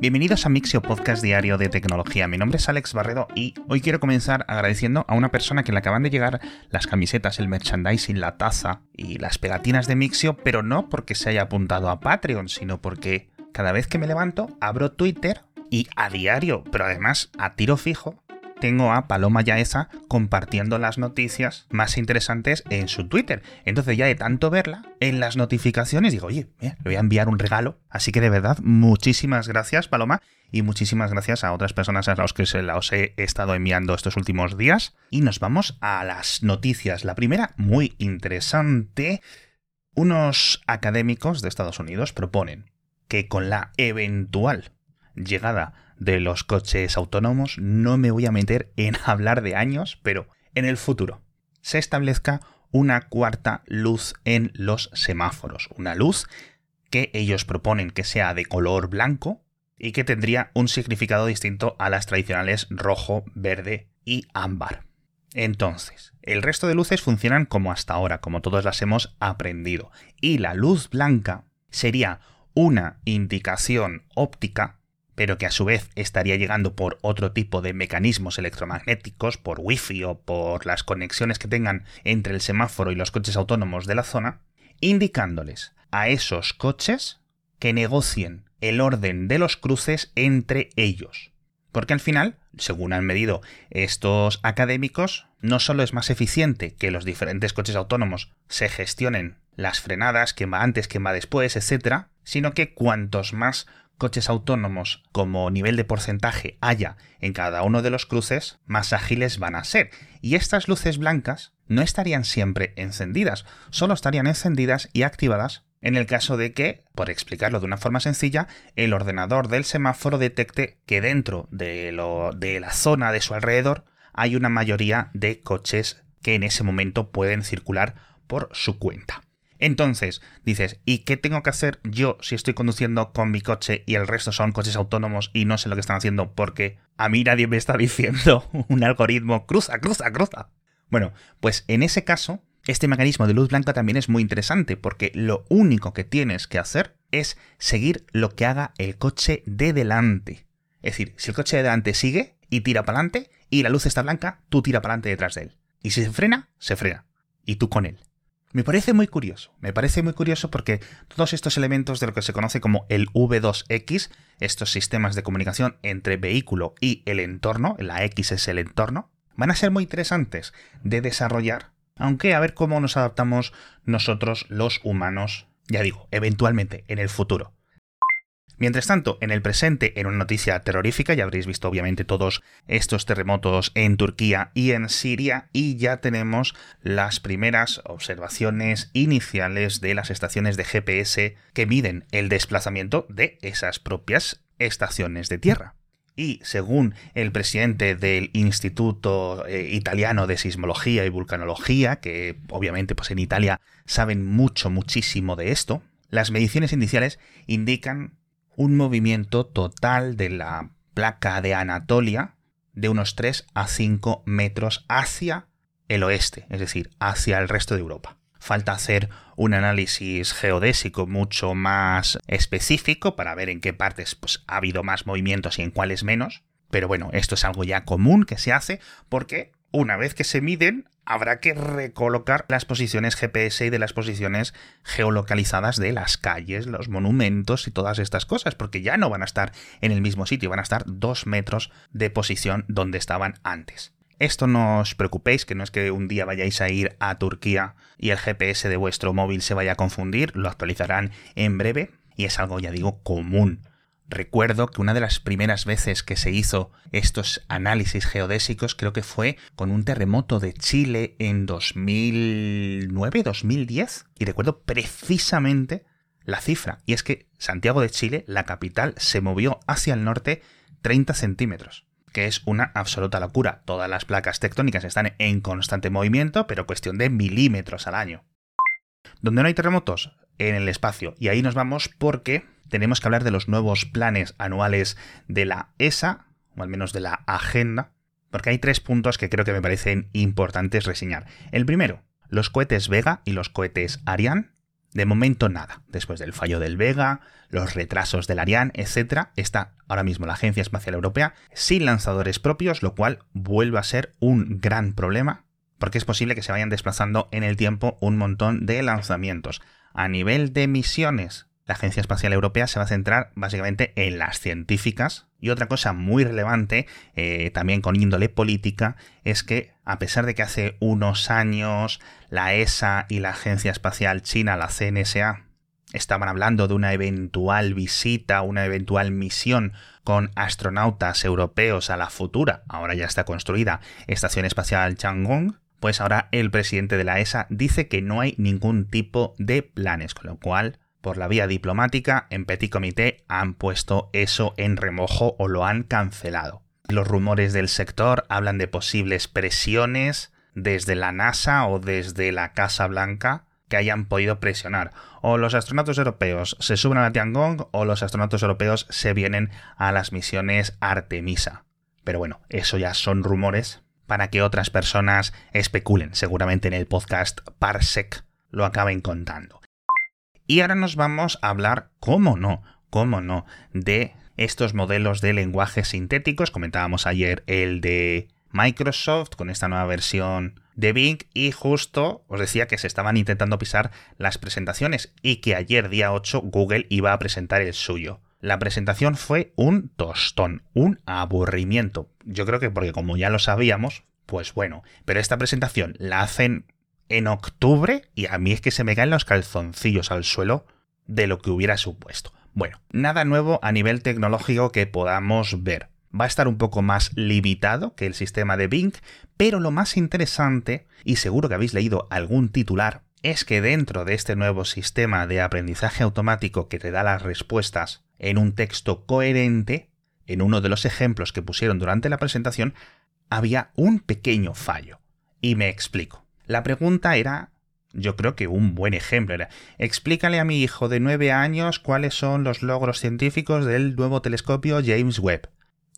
Bienvenidos a Mixio Podcast Diario de Tecnología. Mi nombre es Alex Barredo y hoy quiero comenzar agradeciendo a una persona que le acaban de llegar las camisetas, el merchandising, la taza y las pegatinas de Mixio, pero no porque se haya apuntado a Patreon, sino porque cada vez que me levanto abro Twitter y a diario, pero además a tiro fijo, tengo a Paloma Yaeza compartiendo las noticias más interesantes en su Twitter. Entonces ya de tanto verla en las notificaciones digo, oye, le voy a enviar un regalo. Así que de verdad, muchísimas gracias Paloma y muchísimas gracias a otras personas a las que se las he estado enviando estos últimos días. Y nos vamos a las noticias. La primera, muy interesante. Unos académicos de Estados Unidos proponen que con la eventual llegada de los coches autónomos, no me voy a meter en hablar de años, pero en el futuro se establezca una cuarta luz en los semáforos. Una luz que ellos proponen que sea de color blanco y que tendría un significado distinto a las tradicionales rojo, verde y ámbar. Entonces, el resto de luces funcionan como hasta ahora, como todos las hemos aprendido. Y la luz blanca sería una indicación óptica pero que a su vez estaría llegando por otro tipo de mecanismos electromagnéticos, por wifi o por las conexiones que tengan entre el semáforo y los coches autónomos de la zona, indicándoles a esos coches que negocien el orden de los cruces entre ellos. Porque al final, según han medido estos académicos, no solo es más eficiente que los diferentes coches autónomos se gestionen las frenadas, va antes, va después, etc., sino que cuantos más coches autónomos como nivel de porcentaje haya en cada uno de los cruces, más ágiles van a ser. Y estas luces blancas no estarían siempre encendidas, solo estarían encendidas y activadas en el caso de que, por explicarlo de una forma sencilla, el ordenador del semáforo detecte que dentro de, lo, de la zona de su alrededor hay una mayoría de coches que en ese momento pueden circular por su cuenta. Entonces, dices, ¿y qué tengo que hacer yo si estoy conduciendo con mi coche y el resto son coches autónomos y no sé lo que están haciendo porque a mí nadie me está diciendo un algoritmo cruza, cruza, cruza? Bueno, pues en ese caso, este mecanismo de luz blanca también es muy interesante porque lo único que tienes que hacer es seguir lo que haga el coche de delante. Es decir, si el coche de delante sigue y tira para adelante y la luz está blanca, tú tira para adelante detrás de él. Y si se frena, se frena. Y tú con él. Me parece muy curioso, me parece muy curioso porque todos estos elementos de lo que se conoce como el V2X, estos sistemas de comunicación entre vehículo y el entorno, la X es el entorno, van a ser muy interesantes de desarrollar, aunque a ver cómo nos adaptamos nosotros los humanos, ya digo, eventualmente en el futuro. Mientras tanto, en el presente, en una noticia terrorífica, ya habréis visto obviamente todos estos terremotos en Turquía y en Siria, y ya tenemos las primeras observaciones iniciales de las estaciones de GPS que miden el desplazamiento de esas propias estaciones de tierra. Y según el presidente del Instituto eh, Italiano de Sismología y Vulcanología, que obviamente pues en Italia saben mucho, muchísimo de esto, las mediciones iniciales indican un movimiento total de la placa de Anatolia de unos 3 a 5 metros hacia el oeste, es decir, hacia el resto de Europa. Falta hacer un análisis geodésico mucho más específico para ver en qué partes pues, ha habido más movimientos y en cuáles menos. Pero bueno, esto es algo ya común que se hace porque una vez que se miden, habrá que recolocar las posiciones GPS y de las posiciones geolocalizadas de las calles, los monumentos y todas estas cosas, porque ya no van a estar en el mismo sitio, van a estar dos metros de posición donde estaban antes. Esto no os preocupéis, que no es que un día vayáis a ir a Turquía y el GPS de vuestro móvil se vaya a confundir, lo actualizarán en breve y es algo, ya digo, común Recuerdo que una de las primeras veces que se hizo estos análisis geodésicos creo que fue con un terremoto de Chile en 2009-2010 y recuerdo precisamente la cifra y es que Santiago de Chile, la capital, se movió hacia el norte 30 centímetros que es una absoluta locura. Todas las placas tectónicas están en constante movimiento, pero cuestión de milímetros al año. ¿Dónde no hay terremotos? En el espacio. Y ahí nos vamos porque tenemos que hablar de los nuevos planes anuales de la ESA, o al menos de la agenda, porque hay tres puntos que creo que me parecen importantes reseñar. El primero, los cohetes Vega y los cohetes Ariane De momento nada. Después del fallo del Vega, los retrasos del Ariane, etc., está ahora mismo la Agencia Espacial Europea sin lanzadores propios, lo cual vuelve a ser un gran problema, porque es posible que se vayan desplazando en el tiempo un montón de lanzamientos. A nivel de misiones, la Agencia Espacial Europea se va a centrar básicamente en las científicas. Y otra cosa muy relevante, eh, también con índole política, es que a pesar de que hace unos años la ESA y la Agencia Espacial China, la CNSA, estaban hablando de una eventual visita, una eventual misión con astronautas europeos a la futura, ahora ya está construida, Estación Espacial Chang'e, pues ahora el presidente de la ESA dice que no hay ningún tipo de planes, con lo cual por la vía diplomática, en Petit Comité han puesto eso en remojo o lo han cancelado. Los rumores del sector hablan de posibles presiones desde la NASA o desde la Casa Blanca que hayan podido presionar. O los astronautas europeos se suben a la Tiangong o los astronautas europeos se vienen a las misiones Artemisa. Pero bueno, eso ya son rumores para que otras personas especulen. Seguramente en el podcast Parsec lo acaben contando. Y ahora nos vamos a hablar, cómo no, cómo no, de estos modelos de lenguajes sintéticos. Comentábamos ayer el de Microsoft con esta nueva versión de Bing y justo os decía que se estaban intentando pisar las presentaciones y que ayer día 8 Google iba a presentar el suyo. La presentación fue un tostón, un aburrimiento. Yo creo que porque como ya lo sabíamos, pues bueno, pero esta presentación la hacen en octubre y a mí es que se me caen los calzoncillos al suelo de lo que hubiera supuesto. Bueno, nada nuevo a nivel tecnológico que podamos ver. Va a estar un poco más limitado que el sistema de Bing, pero lo más interesante, y seguro que habéis leído algún titular, es que dentro de este nuevo sistema de aprendizaje automático que te da las respuestas en un texto coherente, en uno de los ejemplos que pusieron durante la presentación, había un pequeño fallo. Y me explico. La pregunta era, yo creo que un buen ejemplo era, explícale a mi hijo de nueve años cuáles son los logros científicos del nuevo telescopio James Webb.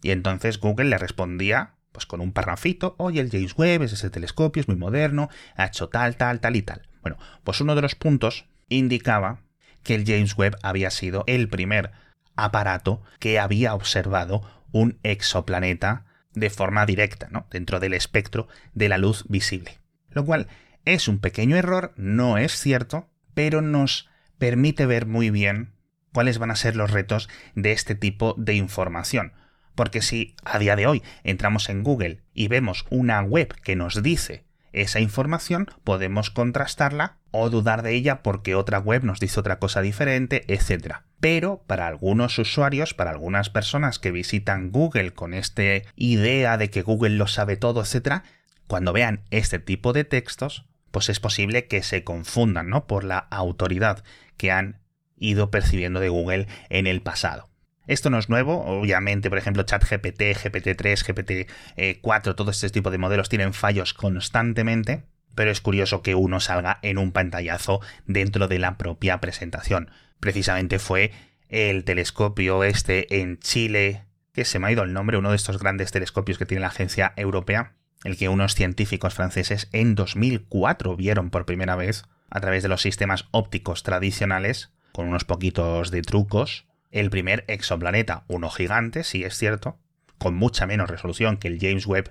Y entonces Google le respondía, pues con un parrafito, oye, el James Webb es ese telescopio, es muy moderno, ha hecho tal, tal, tal y tal. Bueno, pues uno de los puntos indicaba que el James Webb había sido el primer aparato que había observado un exoplaneta de forma directa, ¿no? dentro del espectro de la luz visible lo cual es un pequeño error, no es cierto, pero nos permite ver muy bien cuáles van a ser los retos de este tipo de información. Porque si a día de hoy entramos en Google y vemos una web que nos dice esa información, podemos contrastarla o dudar de ella porque otra web nos dice otra cosa diferente, etc. Pero para algunos usuarios, para algunas personas que visitan Google con esta idea de que Google lo sabe todo, etc., cuando vean este tipo de textos, pues es posible que se confundan, ¿no? Por la autoridad que han ido percibiendo de Google en el pasado. Esto no es nuevo, obviamente, por ejemplo, ChatGPT, GPT-3, GPT-4, todo este tipo de modelos tienen fallos constantemente, pero es curioso que uno salga en un pantallazo dentro de la propia presentación. Precisamente fue el telescopio este en Chile, que se me ha ido el nombre, uno de estos grandes telescopios que tiene la agencia europea, el que unos científicos franceses en 2004 vieron por primera vez, a través de los sistemas ópticos tradicionales, con unos poquitos de trucos, el primer exoplaneta, uno gigante, sí es cierto, con mucha menos resolución que el James Webb,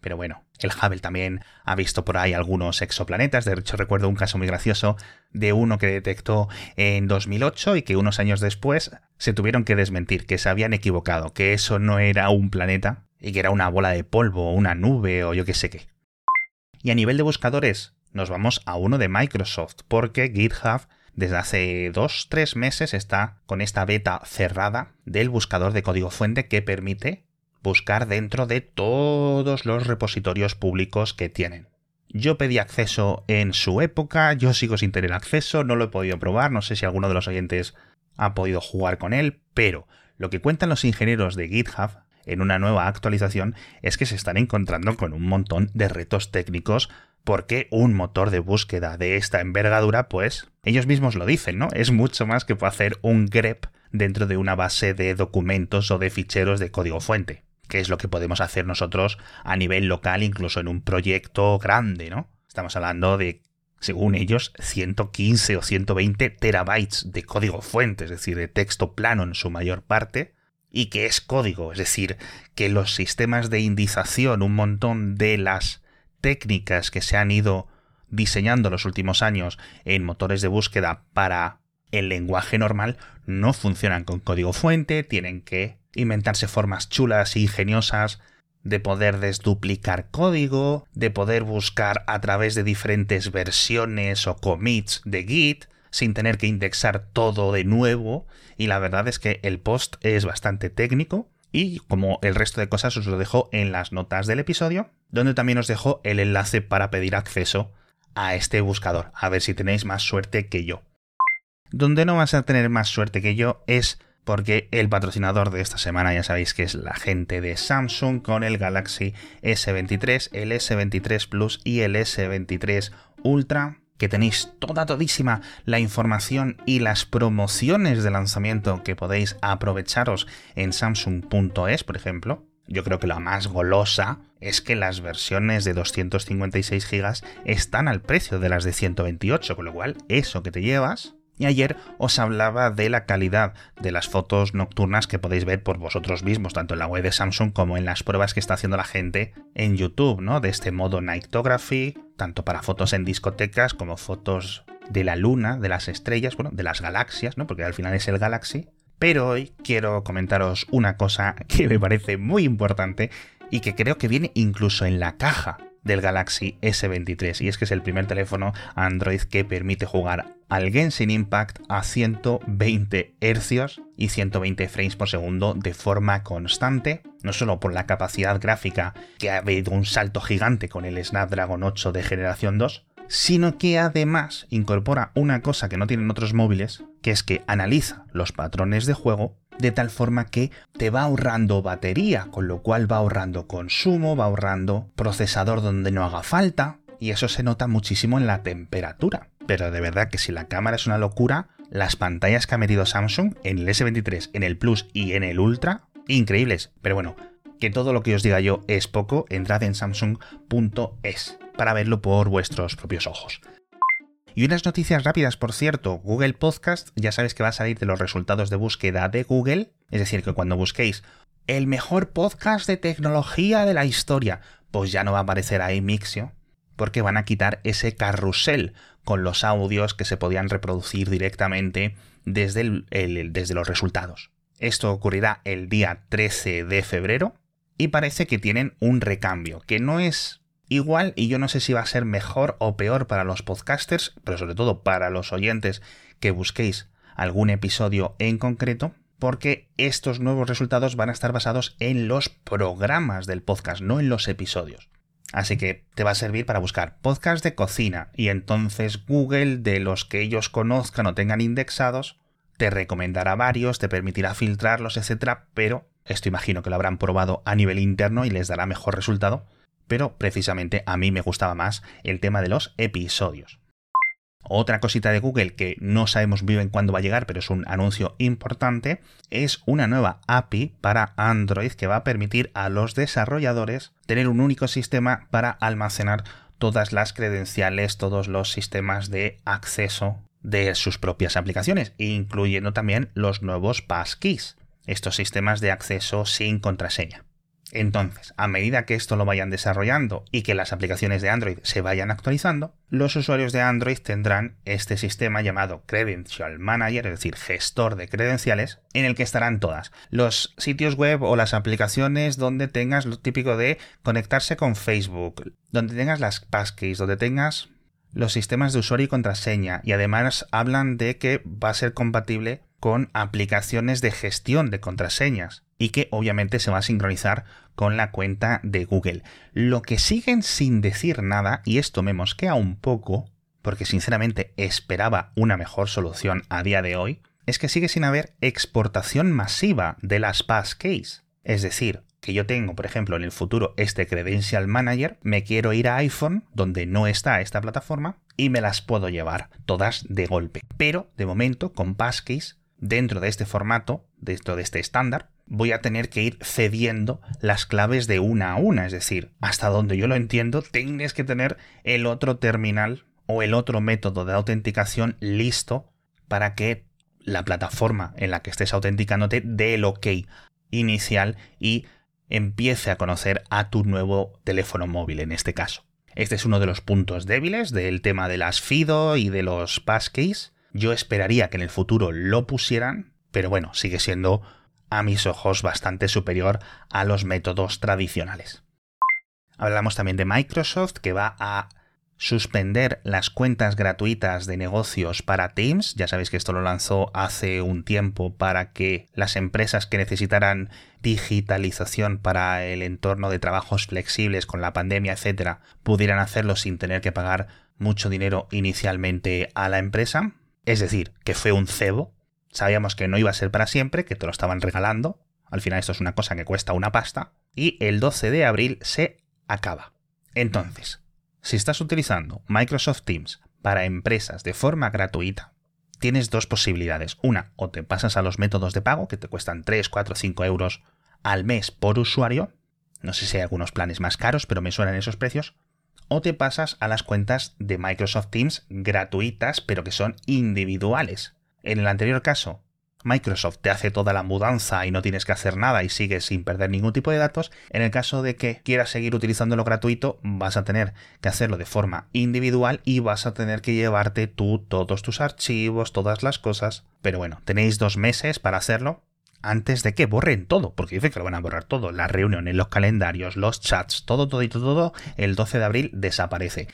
pero bueno, el Hubble también ha visto por ahí algunos exoplanetas, de hecho recuerdo un caso muy gracioso de uno que detectó en 2008 y que unos años después se tuvieron que desmentir, que se habían equivocado, que eso no era un planeta, y que era una bola de polvo, una nube o yo qué sé qué. Y a nivel de buscadores, nos vamos a uno de Microsoft, porque GitHub desde hace dos, tres meses está con esta beta cerrada del buscador de código fuente que permite buscar dentro de todos los repositorios públicos que tienen. Yo pedí acceso en su época, yo sigo sin tener acceso, no lo he podido probar, no sé si alguno de los oyentes ha podido jugar con él, pero lo que cuentan los ingenieros de GitHub en una nueva actualización es que se están encontrando con un montón de retos técnicos porque un motor de búsqueda de esta envergadura, pues ellos mismos lo dicen, ¿no? Es mucho más que hacer un grep dentro de una base de documentos o de ficheros de código fuente, que es lo que podemos hacer nosotros a nivel local, incluso en un proyecto grande, ¿no? Estamos hablando de según ellos, 115 o 120 terabytes de código fuente, es decir, de texto plano en su mayor parte, y que es código, es decir, que los sistemas de indización, un montón de las técnicas que se han ido diseñando los últimos años en motores de búsqueda para el lenguaje normal no funcionan con código fuente, tienen que inventarse formas chulas e ingeniosas de poder desduplicar código, de poder buscar a través de diferentes versiones o commits de Git, sin tener que indexar todo de nuevo, y la verdad es que el post es bastante técnico, y como el resto de cosas os lo dejo en las notas del episodio, donde también os dejo el enlace para pedir acceso a este buscador, a ver si tenéis más suerte que yo. Donde no vas a tener más suerte que yo es porque el patrocinador de esta semana ya sabéis que es la gente de Samsung con el Galaxy S23, el S23 Plus y el S23 Ultra que tenéis toda todísima la información y las promociones de lanzamiento que podéis aprovecharos en samsung.es, por ejemplo. Yo creo que la más golosa es que las versiones de 256 GB están al precio de las de 128, con lo cual eso que te llevas y ayer os hablaba de la calidad de las fotos nocturnas que podéis ver por vosotros mismos, tanto en la web de Samsung como en las pruebas que está haciendo la gente en YouTube, ¿no? De este modo Nightography, tanto para fotos en discotecas como fotos de la luna, de las estrellas, bueno, de las galaxias, ¿no? Porque al final es el Galaxy. Pero hoy quiero comentaros una cosa que me parece muy importante y que creo que viene incluso en la caja del Galaxy S23 y es que es el primer teléfono Android que permite jugar al Genshin Impact a 120 Hz y 120 frames por segundo de forma constante, no solo por la capacidad gráfica que ha habido un salto gigante con el Snapdragon 8 de generación 2, sino que además incorpora una cosa que no tienen otros móviles, que es que analiza los patrones de juego de tal forma que te va ahorrando batería, con lo cual va ahorrando consumo, va ahorrando procesador donde no haga falta, y eso se nota muchísimo en la temperatura. Pero de verdad que si la cámara es una locura, las pantallas que ha metido Samsung en el S23, en el Plus y en el Ultra, increíbles. Pero bueno, que todo lo que os diga yo es poco, entrad en samsung.es para verlo por vuestros propios ojos. Y unas noticias rápidas, por cierto, Google Podcast ya sabes que va a salir de los resultados de búsqueda de Google, es decir, que cuando busquéis el mejor podcast de tecnología de la historia, pues ya no va a aparecer ahí Mixio, porque van a quitar ese carrusel con los audios que se podían reproducir directamente desde, desde los resultados. Esto ocurrirá el día 13 de febrero y parece que tienen un recambio, que no es igual y yo no sé si va a ser mejor o peor para los podcasters, pero sobre todo para los oyentes que busquéis algún episodio en concreto, porque estos nuevos resultados van a estar basados en los programas del podcast, no en los episodios. Así que te va a servir para buscar podcast de cocina y entonces Google, de los que ellos conozcan o tengan indexados, te recomendará varios, te permitirá filtrarlos, etcétera, pero esto imagino que lo habrán probado a nivel interno y les dará mejor resultado pero precisamente a mí me gustaba más el tema de los episodios. Otra cosita de Google que no sabemos bien cuándo va a llegar, pero es un anuncio importante, es una nueva API para Android que va a permitir a los desarrolladores tener un único sistema para almacenar todas las credenciales, todos los sistemas de acceso de sus propias aplicaciones, incluyendo también los nuevos passkeys, estos sistemas de acceso sin contraseña. Entonces, a medida que esto lo vayan desarrollando y que las aplicaciones de Android se vayan actualizando, los usuarios de Android tendrán este sistema llamado Credential Manager, es decir, gestor de credenciales, en el que estarán todas. Los sitios web o las aplicaciones donde tengas lo típico de conectarse con Facebook, donde tengas las passkeys, donde tengas los sistemas de usuario y contraseña y además hablan de que va a ser compatible con aplicaciones de gestión de contraseñas y que obviamente se va a sincronizar con la cuenta de Google. Lo que siguen sin decir nada, y esto me mosquea un poco, porque sinceramente esperaba una mejor solución a día de hoy, es que sigue sin haber exportación masiva de las passkeys. Es decir, que yo tengo, por ejemplo, en el futuro este Credential Manager, me quiero ir a iPhone, donde no está esta plataforma, y me las puedo llevar todas de golpe. Pero, de momento, con passkeys, dentro de este formato, dentro de este estándar, voy a tener que ir cediendo las claves de una a una. Es decir, hasta donde yo lo entiendo, tienes que tener el otro terminal o el otro método de autenticación listo para que la plataforma en la que estés autenticándote dé el OK inicial y empiece a conocer a tu nuevo teléfono móvil en este caso. Este es uno de los puntos débiles del tema de las FIDO y de los passkeys. Yo esperaría que en el futuro lo pusieran, pero bueno, sigue siendo a mis ojos bastante superior a los métodos tradicionales. Hablamos también de Microsoft que va a suspender las cuentas gratuitas de negocios para Teams. Ya sabéis que esto lo lanzó hace un tiempo para que las empresas que necesitaran digitalización para el entorno de trabajos flexibles con la pandemia, etcétera, pudieran hacerlo sin tener que pagar mucho dinero inicialmente a la empresa. Es decir, que fue un cebo. Sabíamos que no iba a ser para siempre, que te lo estaban regalando. Al final esto es una cosa que cuesta una pasta. Y el 12 de abril se acaba. Entonces, si estás utilizando Microsoft Teams para empresas de forma gratuita, tienes dos posibilidades. Una, o te pasas a los métodos de pago que te cuestan 3, 4, 5 euros al mes por usuario. No sé si hay algunos planes más caros, pero me suenan esos precios. O te pasas a las cuentas de Microsoft Teams gratuitas, pero que son individuales. En el anterior caso, Microsoft te hace toda la mudanza y no tienes que hacer nada y sigues sin perder ningún tipo de datos. En el caso de que quieras seguir utilizando lo gratuito, vas a tener que hacerlo de forma individual y vas a tener que llevarte tú todos tus archivos, todas las cosas. Pero bueno, tenéis dos meses para hacerlo antes de que borren todo, porque dice que lo van a borrar todo, las reuniones, los calendarios, los chats, todo, todo y todo, el 12 de abril desaparece.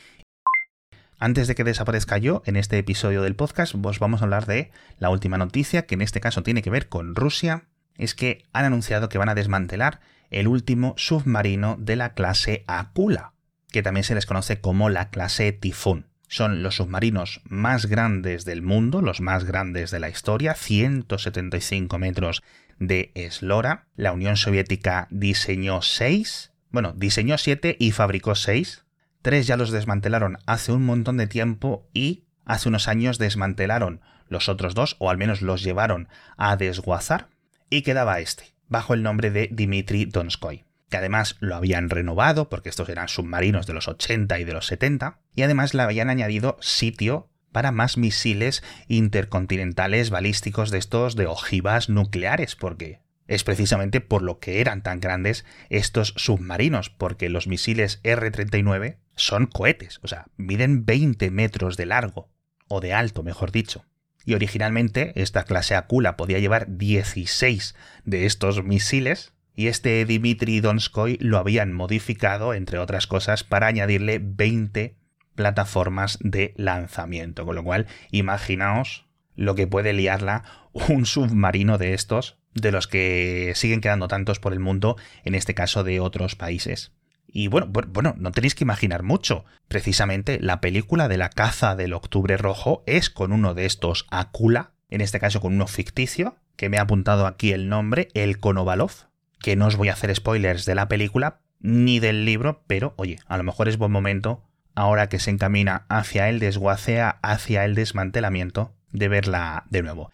Antes de que desaparezca yo, en este episodio del podcast, vamos a hablar de la última noticia, que en este caso tiene que ver con Rusia, es que han anunciado que van a desmantelar el último submarino de la clase Akula, que también se les conoce como la clase Tifón. Son los submarinos más grandes del mundo, los más grandes de la historia, 175 metros de eslora. La Unión Soviética diseñó 6, bueno, diseñó 7 y fabricó 6, Tres ya los desmantelaron hace un montón de tiempo y hace unos años desmantelaron. Los otros dos, o al menos los llevaron a desguazar, y quedaba este, bajo el nombre de Dmitry Donskoy, que además lo habían renovado, porque estos eran submarinos de los 80 y de los 70, y además le habían añadido sitio para más misiles intercontinentales balísticos de estos de ojivas nucleares, porque es precisamente por lo que eran tan grandes estos submarinos, porque los misiles R-39 son cohetes, o sea, miden 20 metros de largo, o de alto, mejor dicho. Y originalmente esta clase Akula podía llevar 16 de estos misiles, y este Dimitri Donskoy lo habían modificado, entre otras cosas, para añadirle 20 plataformas de lanzamiento. Con lo cual, imaginaos lo que puede liarla un submarino de estos de los que siguen quedando tantos por el mundo, en este caso de otros países. Y bueno, bueno, no tenéis que imaginar mucho. Precisamente la película de la caza del Octubre Rojo es con uno de estos Akula, en este caso con uno ficticio, que me ha apuntado aquí el nombre, el Konovalov, que no os voy a hacer spoilers de la película ni del libro, pero oye, a lo mejor es buen momento, ahora que se encamina hacia el desguacea, hacia el desmantelamiento, de verla de nuevo.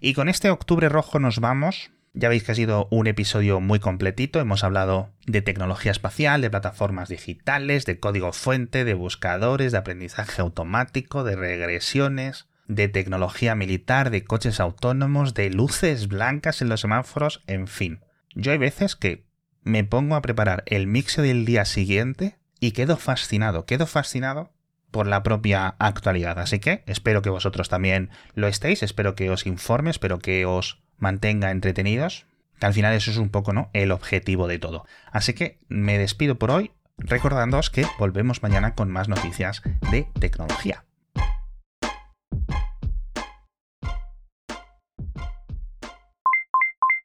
Y con este octubre rojo nos vamos. Ya veis que ha sido un episodio muy completito. Hemos hablado de tecnología espacial, de plataformas digitales, de código fuente, de buscadores, de aprendizaje automático, de regresiones, de tecnología militar, de coches autónomos, de luces blancas en los semáforos, en fin. Yo hay veces que me pongo a preparar el mix del día siguiente y quedo fascinado, quedo fascinado por la propia actualidad. Así que espero que vosotros también lo estéis, espero que os informe, espero que os mantenga entretenidos, que al final eso es un poco ¿no? el objetivo de todo. Así que me despido por hoy recordándoos que volvemos mañana con más noticias de tecnología.